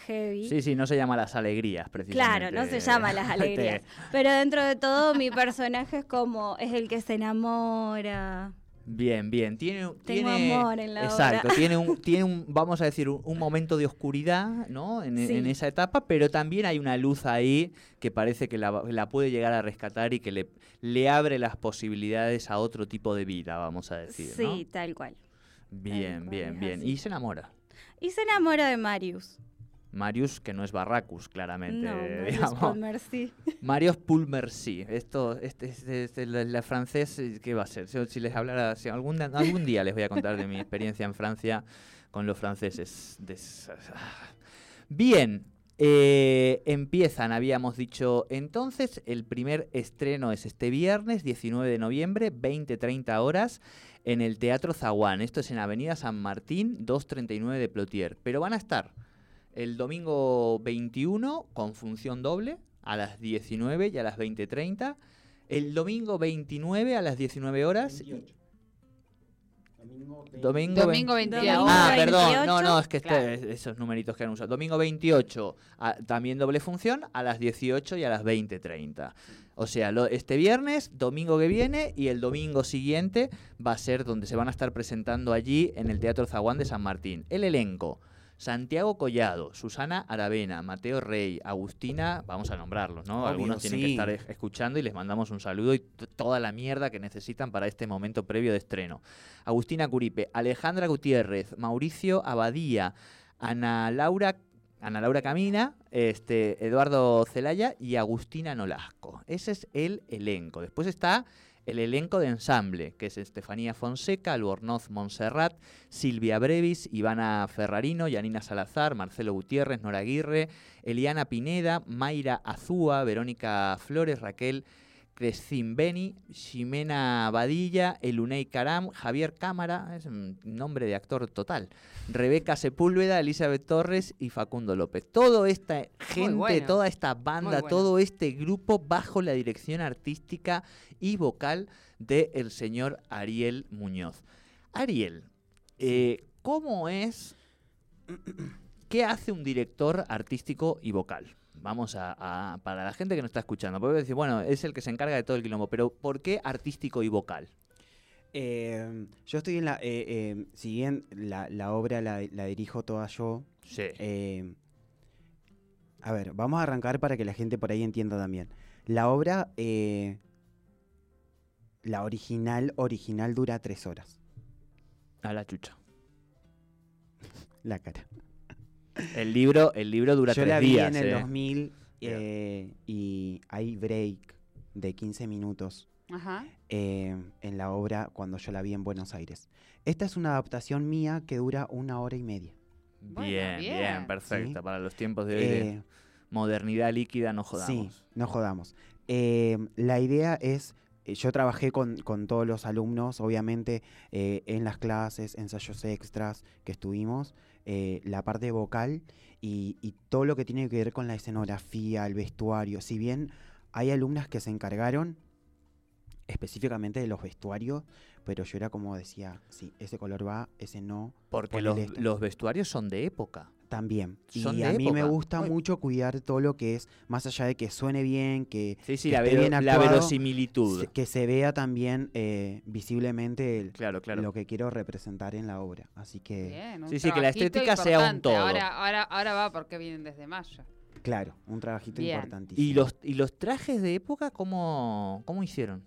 heavy. Sí, sí, no se llama Las Alegrías, precisamente. Claro, no se llama Las Alegrías. Pero dentro de todo, mi personaje es como, es el que se enamora. Bien, bien. Tiene, Tengo tiene- amor en la Exacto, obra. tiene un, tiene un, vamos a decir, un, un momento de oscuridad, ¿no? En, Sí. en esa etapa, pero también hay una luz ahí que parece que la, la puede llegar a rescatar y que le, le abre las posibilidades a otro tipo de vida, vamos a decir, sí, ¿no? tal cual. Bien, cual, bien, bien. así. Y se enamora. Y se enamora de Marius. Marius, que no es Barracus, claramente, No, Marius digamos. Pontmercy. Marius Pulmercy. Esto, este, este- este- la, la francés, ¿qué va a ser? Si, si les hablara, si algún, algún día les voy a contar de mi experiencia en Francia con los franceses. Bien, eh, empiezan, habíamos dicho entonces, el primer estreno es este viernes, 19 de noviembre, 20-30 horas, en el Teatro Zaguán. Esto es en Avenida San Martín, 239 de Plotier. Pero van a estar el domingo 21 con función doble a las 19 y a las 20.30. El domingo 29 a las 19 horas. y- Domingo, Domingo vein- 28. Ah, Domingo perdón, 28. no, no, es que este- Claro. esos numeritos que han usado. Domingo 28, a- también doble función, a las 18 y a las 20.30. O sea, lo- este viernes, domingo que viene y el domingo siguiente va a ser donde se van a estar presentando allí en el Teatro Zaguán de San Martín. El elenco. Santiago Collado, Susana Aravena, Mateo Rey, Agustina, vamos a nombrarlos, ¿no? Obvio, Algunos tienen que estar es- escuchando y les mandamos un saludo y toda la mierda que necesitan para este momento previo de estreno. Agustina Curipe, Alejandra Gutiérrez, Mauricio Abadía, Ana Laura, Ana Laura Camina, este, Eduardo Celaya y Agustina Nolasco. Ese es el elenco. Después está el elenco de ensamble, que es Estefanía Fonseca, Albornoz Montserrat, Silvia Brevis, Ivana Ferrarino, Yanina Salazar, Marcelo Gutiérrez, Nora Aguirre, Eliana Pineda, Mayra Azúa, Verónica Flores, Raquel Crescin Beni, Ximena Badilla, Elunei Caram, Javier Cámara, es un nombre de actor total, Rebeca Sepúlveda, Elizabeth Torres y Facundo López. Toda esta gente, bueno. toda esta banda, bueno. todo este grupo bajo la dirección artística y vocal del el señor Ariel Muñoz. Ariel, eh, ¿cómo es, qué hace un director artístico y vocal? Vamos a, a- para la gente que nos está escuchando, puede decir, bueno, es el que se encarga de todo el quilombo, pero ¿por qué artístico y vocal? Eh, yo estoy en la. eh, eh, si bien la, la obra la, la dirijo toda yo. Sí. eh, a ver, vamos a arrancar para que la gente por ahí entienda también. La obra. eh, la original, original dura tres horas. A la chucha. La cara. El libro, el libro dura yo tres la vi días. en el eh. 2000 Bien. eh, y hay break de 15 minutos Ajá. eh, en la obra cuando yo la vi en Buenos Aires. Esta es una adaptación mía que dura una hora y media. Bueno, Bien, bien, bien. perfecta. Sí. Para los tiempos de hoy. de- Eh, modernidad líquida, no Sí, jodamos. no jodamos. Eh, la idea es, eh, yo trabajé con, con todos los alumnos, obviamente, eh, en las clases, ensayos extras que estuvimos, eh, la parte vocal y, y todo lo que tiene que ver con la escenografía, el vestuario. Si bien hay alumnas que se encargaron específicamente de los vestuarios, pero yo era como decía, sí, ese color va, ese no, Porque los, esto. los vestuarios son de época. También. Son y de a mí me gusta mucho cuidar todo lo que es, más allá de que suene bien, que, Sí, sí, que la, esté la verosimilitud. se- que se vea también eh, visiblemente el- Claro, claro. lo que quiero representar en la obra. Así que, Bien, Sí, sí, que la estética sea un todo. Ahora, ahora, ahora va porque vienen desde mayo. claro, un trabajito Bien. importantísimo. ¿Y los, ¿Y los trajes de época cómo, cómo hicieron?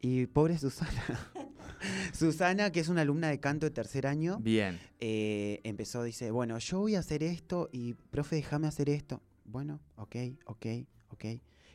Y pobre Susana. Susana, que es una alumna de canto de tercer año, Bien. eh, empezó, dice, bueno, yo voy a hacer esto y, profe, déjame hacer esto. Bueno, ok, ok, ok.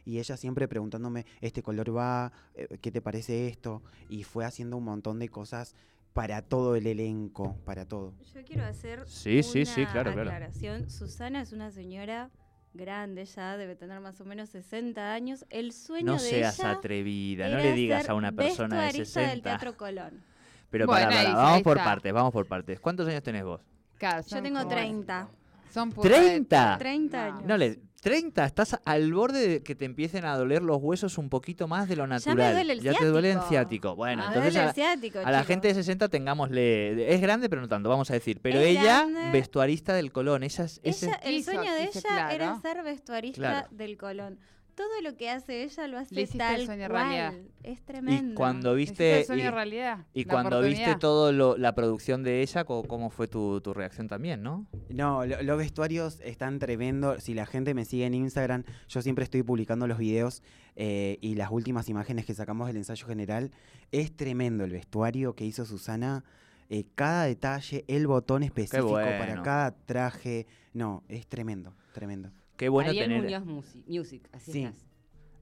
Y ella siempre preguntándome, este color va, Eh, ¿qué te parece esto? Y fue haciendo un montón de cosas para todo el elenco, para todo. Yo quiero hacer Sí, sí, sí, una claro, claro. aclaración. Susana es una señora grande ya, debe tener más o menos 60 años. El sueño No de seas ella atrevida, no le digas a una persona de vestuarista 60. del Teatro Colón. Pero Bueno, para, para, vamos ahí por está. partes, vamos por partes. ¿Cuántos años tenés vos? Claro, Yo tengo como- 30. Son ¿30? 30 No. años. No, le, 30, estás al borde de que te empiecen a doler los huesos un poquito más de lo natural. duele el ya te duele el ciático. Bueno, Ah, entonces duele a, el ciático, a la gente de 60 tengámosle... Es grande, pero no tanto, vamos a decir. Pero Es ella, grande. vestuarista del Colón. Ella es... ese- Ella, el sueño de ella era ser vestuarista Claro. del Colón. Todo lo que hace ella lo hace Le hiciste el tal sueño cual. realidad. Es tremendo. y cuando ¿Viste viste... el sueño y- realidad? Y La cuando viste todo lo, la producción de ella, ¿cómo fue tu, tu reacción también, no? No, lo- los vestuarios están tremendos. Si la gente me sigue en Instagram, yo siempre estoy publicando los videos eh, y las últimas imágenes que sacamos del ensayo general. Es tremendo el vestuario que hizo Susana. eh, cada detalle, el botón específico para cada traje. No, es tremendo, tremendo. Qué bueno Ariel tener... Muñoz Musi- Music, así Sí. estás.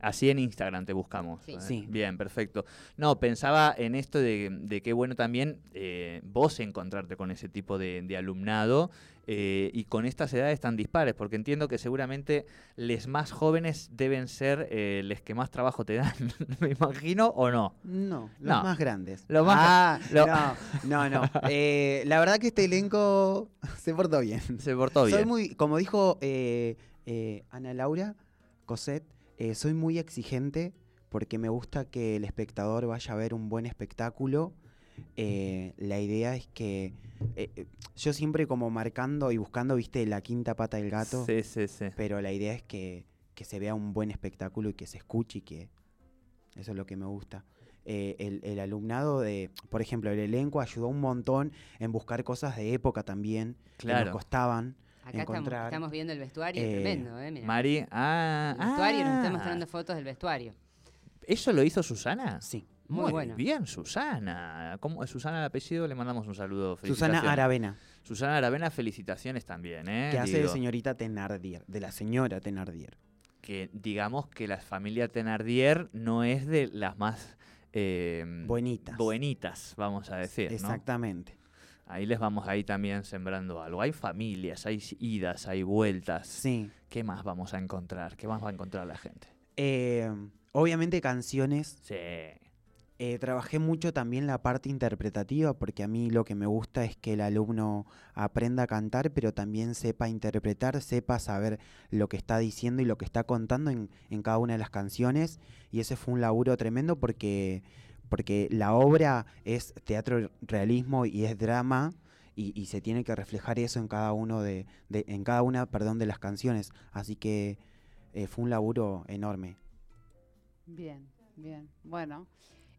Así en Instagram te buscamos. Sí. Eh, Sí. Bien, perfecto. No, pensaba en esto de, de qué bueno también eh, vos encontrarte con ese tipo de, de alumnado eh, y con estas edades tan dispares, porque entiendo que seguramente les más jóvenes deben ser eh, les que más trabajo te dan, me imagino, o no. No, los No. más grandes. Los más ah, lo- no, no, no. Eh, la verdad que este elenco se portó bien. Se portó Soy bien. muy, como dijo eh, eh, Ana Laura Coset, eh, soy muy exigente porque me gusta que el espectador vaya a ver un buen espectáculo. Eh, la idea es que eh, yo siempre como marcando y buscando, viste, la quinta pata del gato, Sí, sí, sí. pero la idea es que, que se vea un buen espectáculo y que se escuche y que eso es lo que me gusta. Eh, el, el alumnado de, por ejemplo, el elenco ayudó un montón en buscar cosas de época también que Claro. nos costaban. Acá estamos, encontrar, estamos viendo el vestuario, eh, tremendo, ¿eh? Mirá. Mari, ah, el vestuario, nos está ah, mostrando fotos del vestuario. ¿Eso lo hizo Susana? Sí. Muy bueno. bien, Susana. ¿Cómo es Susana el apellido? Le mandamos un saludo. Susana. Aravena, Susana Aravena, felicitaciones también, ¿eh? que hace de Digo, señorita Tenardier, de la señora Tenardier. que digamos que la familia Tenardier no es de las más eh, Buenitas. buenitas, vamos a decir, ¿no? Ahí les vamos ahí también sembrando algo. Hay familias, hay idas, hay vueltas. Sí. ¿Qué más vamos a encontrar? ¿Qué más va a encontrar la gente? Eh, obviamente canciones. Sí. Eh, trabajé mucho también la parte interpretativa porque a mí lo que me gusta es que el alumno aprenda a cantar, pero también sepa interpretar, sepa saber lo que está diciendo y lo que está contando en, en cada una de las canciones. Y ese fue un laburo tremendo porque, porque la obra es teatro realismo y es drama. Y, y se tiene que reflejar eso en cada uno de, de- en cada una perdón de las canciones así que eh, fue un laburo enorme Bien, bien. Bueno,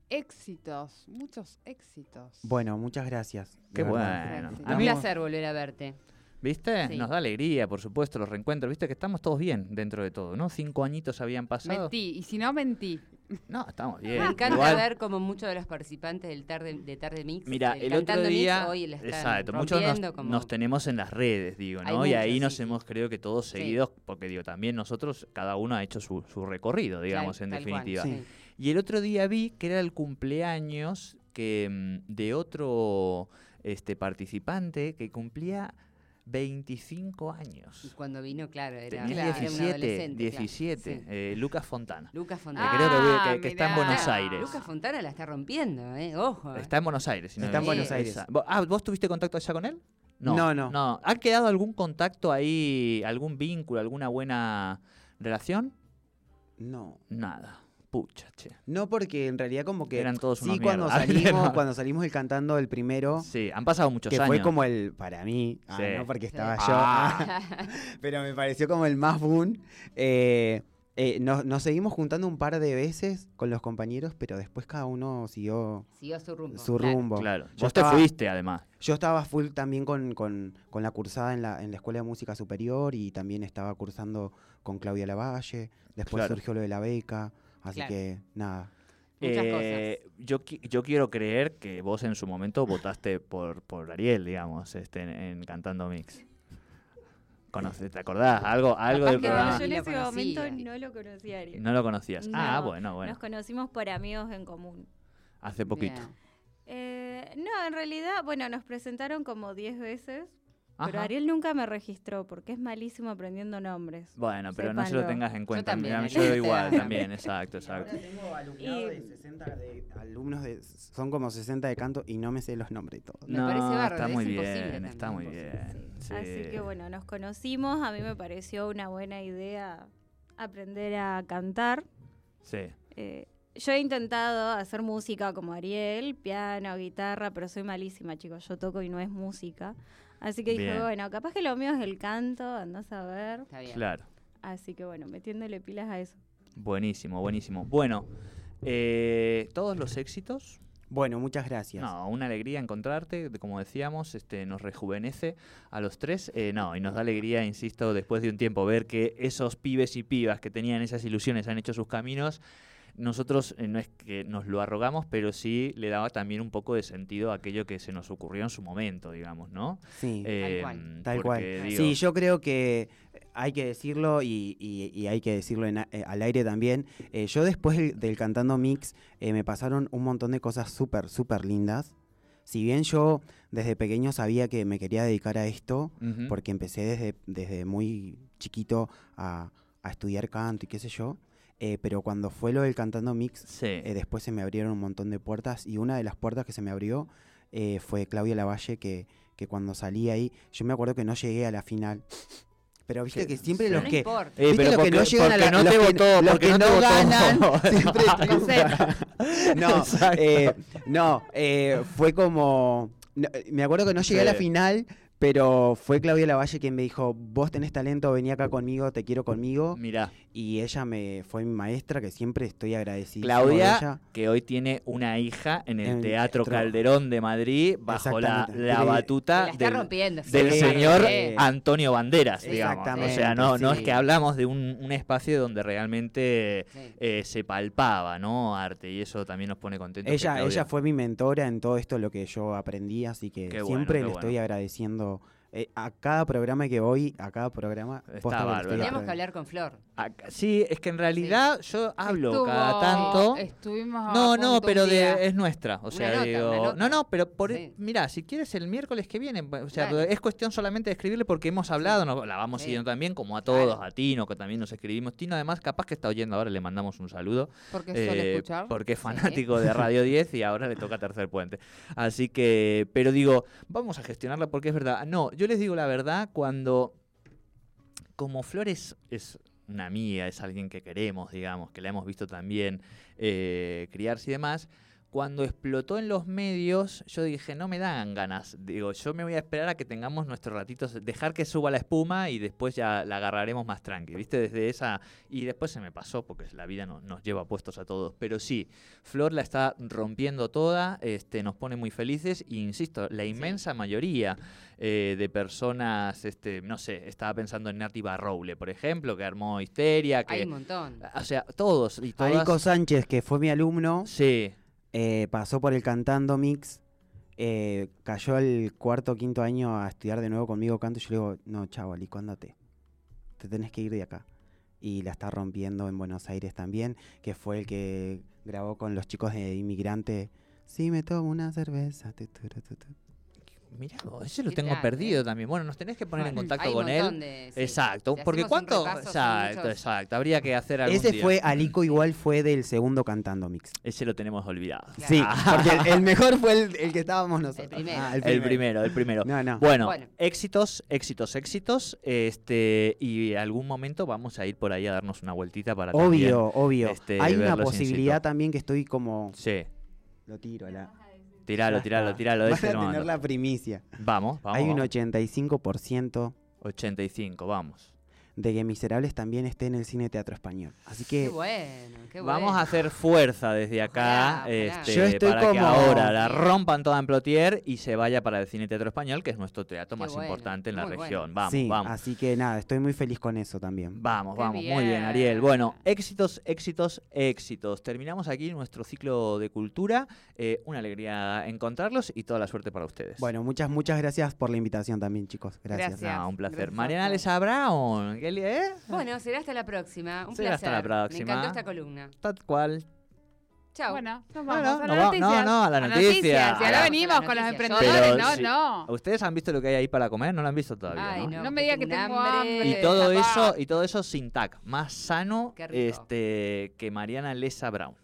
éxitos, muchos éxitos. bueno muchas gracias Qué bueno. A Un mí- placer volver a verte. ¿Viste? Sí. Nos da alegría, por supuesto, los reencuentros. ¿Viste que estamos todos bien dentro de todo, no? Cinco añitos habían pasado. Mentí, y si no mentí. No, estamos bien. Me encanta Igual- ver como muchos de los participantes del tarde, de Tarde Mix, Mira, el otro cantando día, Mix, hoy exacto, muchos nos, como- nos tenemos en las redes, digo, ¿no? y ahí nos hemos, creo que todos Sí. seguidos, porque digo, también nosotros, cada uno ha hecho su, su recorrido, digamos, en cual, definitiva. Sí. Y el otro día vi que era el cumpleaños que mm, de otro este participante que cumplía 25 Y años. cuando vino, claro, era, Tenía era un 17, adolescente. claro. 17. Sí. eh, Lucas Fontana. Lucas Que Fontana. creo que, Ah, que- que está en. Buenos Claro, Aires. Lucas Fontana la está rompiendo, ¿eh? Ojo. eh. Está en Buenos Aires. si no Está en Buenos. Aires. Esa. Ah, ¿vos tuviste contacto allá con él? No, no. ¿Ha quedado algún contacto ahí, algún vínculo, alguna buena relación? No. Nada. Pucha, che. No, porque en realidad como que... Eran todos sí, unos cuando salimos, cuando salimos el cantando el primero, Sí, han pasado muchos que años. fue como el, para mí, ah, Sí. no porque Sí. estaba yo, Ah. pero me pareció como el más boom. Eh, eh, nos, nos seguimos juntando un par de veces con los compañeros, pero después cada uno siguió Siguió su rumbo. su claro. rumbo. Claro. Yo Vos te fuiste, además. Yo estaba full también con, con- con la cursada en la, en la Escuela de Música Superior y también estaba cursando con Claudia Lavalle. Después Claro. surgió lo de la beca, así Claro. que nada. Muchas Eh, yo, qui- yo quiero creer que vos en su momento votaste por, por Ariel, digamos, este, en, en Cantando Mix. Conoce- ¿Te acordás? Algo, algo del programa. yo en Lo ese momento no lo conocía Ariel. No lo conocías. ah, No, bueno, bueno. Nos conocimos por amigos en común. Hace poquito. Eh, no, en realidad, bueno, nos presentaron como 10 veces, pero Ajá. Ariel nunca me registró porque es malísimo aprendiendo nombres. Bueno, pero no se lo tengas en cuenta. también, Mira, Ariel, yo te igual también, exacto, exacto. tengo alumnado de 60 alumnos, de, son como 60 de canto y no me sé los nombres todos. Me no, parece está es muy bien, está muy también. bien. sí. Así que bueno, nos conocimos, a mí me pareció una buena idea aprender a cantar. Sí. Eh, yo he intentado hacer música como Ariel, piano, guitarra, pero soy malísima, chicos. Yo toco y no es música. Así que dije, Bien. bueno, capaz que lo mío es el canto, andás a ver. Está bien. Claro. Así que bueno, metiéndole pilas a eso. Buenísimo, buenísimo. Bueno, eh, todos los éxitos. Bueno, muchas gracias. No, una alegría encontrarte, de- como decíamos, este, nos rejuvenece a los tres. eh, no, y nos da alegría, insisto, después de un tiempo, ver que esos pibes y pibas que tenían esas ilusiones han hecho sus caminos. Nosotros eh, no es que nos lo arrogamos, pero sí le daba también un poco de sentido a aquello que se nos ocurrió en su momento, digamos, ¿no? Sí, Eh, cual. tal cual. digo, Sí, yo creo que hay que decirlo y, y- y hay que decirlo en a- eh, al aire también. Eh, yo después del, del Cantando Mix eh, me pasaron un montón de cosas súper, súper lindas. Si bien yo desde pequeño sabía que me quería dedicar a esto, porque empecé desde, desde muy chiquito a, a estudiar canto y qué sé yo, eh, pero cuando fue lo del Cantando Mix, Sí. eh, después se me abrieron un montón de puertas y una de las puertas que se me abrió eh, fue Claudia Lavalle, que, que cuando salí ahí, yo me acuerdo que no llegué a la final. Pero viste que siempre sí. los No que... importa. Eh, ¿viste pero los que porque, no llegan a la- no los te que- votó, los porque que no, ganan, siempre No sé. No, fue como... me acuerdo que no llegué a la final, pero fue Claudia Lavalle quien me dijo, vos tenés talento, vení acá conmigo, te quiero conmigo. Mirá, Y ella me fue mi maestra, que siempre estoy agradecido. Claudia, que hoy tiene una hija en el En el Teatro. Calderón de Madrid, bajo la, la batuta la del, rompiendo. del Sí, señor sí. Antonio Banderas, digamos. O sea, no, no es que hablamos de un, un espacio donde realmente Sí. eh, se palpaba, ¿no? Arte, y eso también nos pone contentos. Ella, ella fue mi mentora en todo esto lo que yo aprendí, así que Qué siempre le bueno. estoy agradeciendo eh, a cada programa que voy, a cada programa. Está posta que hablar con Flor. Sí, es que en realidad yo hablo Estuvo- cada tanto. Estuvimos No, no, pero de, es nuestra. O sea, nota, digo. No, no, pero por, Sí. mira, si quieres el miércoles que viene, o sea, es cuestión solamente de escribirle porque hemos hablado, no- la vamos siguiendo también, como a todos, Claro. a Tino, que también nos escribimos. Tino, además, capaz que está oyendo ahora, le mandamos un saludo. Porque suele eh, escuchar. porque es fanático de Radio 10 y ahora le toca Tercer Puente. Así que, pero digo, vamos a gestionarla porque es verdad. No, yo les digo la verdad, cuando, como Flores es una amiga, es alguien que queremos, digamos, que la hemos visto también eh, criarse y demás, cuando explotó en los medios, yo dije, no me dan ganas. Digo, yo me voy a esperar a que tengamos nuestros ratitos, dejar que suba la espuma y después ya la agarraremos más tranqui, ¿viste? Desde esa... Y después se me pasó, porque la vida no- nos lleva puestos a todos. Pero sí, Flor la está rompiendo toda, este, nos pone muy felices y, insisto, la inmensa mayoría eh, de personas, este, no sé, estaba pensando en Nati Barroule, por ejemplo, que armó Histeria, que... Hay un montón. O sea, todos y todas... Arico Sánchez, que fue mi alumno, Sí, eh, pasó por el Cantando Mix, eh, cayó el cuarto o quinto año a estudiar de nuevo conmigo canto y yo le digo, no, chavo, Alico, andate. Te tenés que ir de acá. Y la está rompiendo en Buenos Aires también, que fue el que grabó con los chicos de Inmigrante. Sí, me tomo una cerveza. Mirá, vos, ese lo ¿Qué tengo perdido eh? también. Bueno, nos tenés que poner en contacto hay un con él. montón de- sí. Exacto, Si porque cuánto, repaso, exacto, exacto, habría que hacer algún Ese día. fue, Alico igual fue del segundo cantando mix. Ese lo tenemos olvidado. Claro. Sí, porque el, el mejor fue el, el que estábamos nosotros. primero. Ah, El primero, el primero. No, no. Bueno, Bueno. éxitos, éxitos, éxitos. Este, y algún momento vamos a ir por ahí a darnos una vueltita para también, Obvio, obvio. este, Hay una posibilidad también que estoy como... Sí, Lo tiro, la... tiralo, tiralo, tiralo. Van ese a tener la primicia. Vamos, vamos. Hay un vamos. 85% 85, vamos. De que Miserables también esté en el cine teatro español. Así que Qué bueno, qué bueno. Vamos a hacer fuerza desde acá Ojalá, ojalá. este, Yo estoy para que como- ahora la rompan toda en Plotier y se vaya para el Cine Teatro Español, que es nuestro teatro Qué más bueno, importante en la región. Vamos, sí, vamos. así que nada, estoy muy feliz con eso también. Vamos, Qué vamos, muy bien. Ariel. Bueno, éxitos, éxitos, éxitos. Terminamos aquí nuestro ciclo de cultura. Eh, una alegría encontrarlos y toda la suerte para ustedes. Bueno, muchas, muchas gracias por la invitación también, chicos. Gracias. Gracias. No, un placer. Gracias Mariana ustedes. Lesa Brown. ¿qué le- eh? Bueno, será hasta la próxima. Un Será placer. hasta la próxima. Me encantó esta columna. Tal cual. Chao. Bueno, nos Bueno, vamos a nos las va- noticias. no, no, a la noticia. Si ahora la- venimos la con los noticia. emprendedores. Pero no, no. ¿Ustedes han visto lo que hay ahí para comer? No lo han visto todavía, Ay, ¿no? no. No me diga que tengo hambre. hambre. Y todo eso, y todo eso sin tac, más sano este, que Mariana Lesa Brown.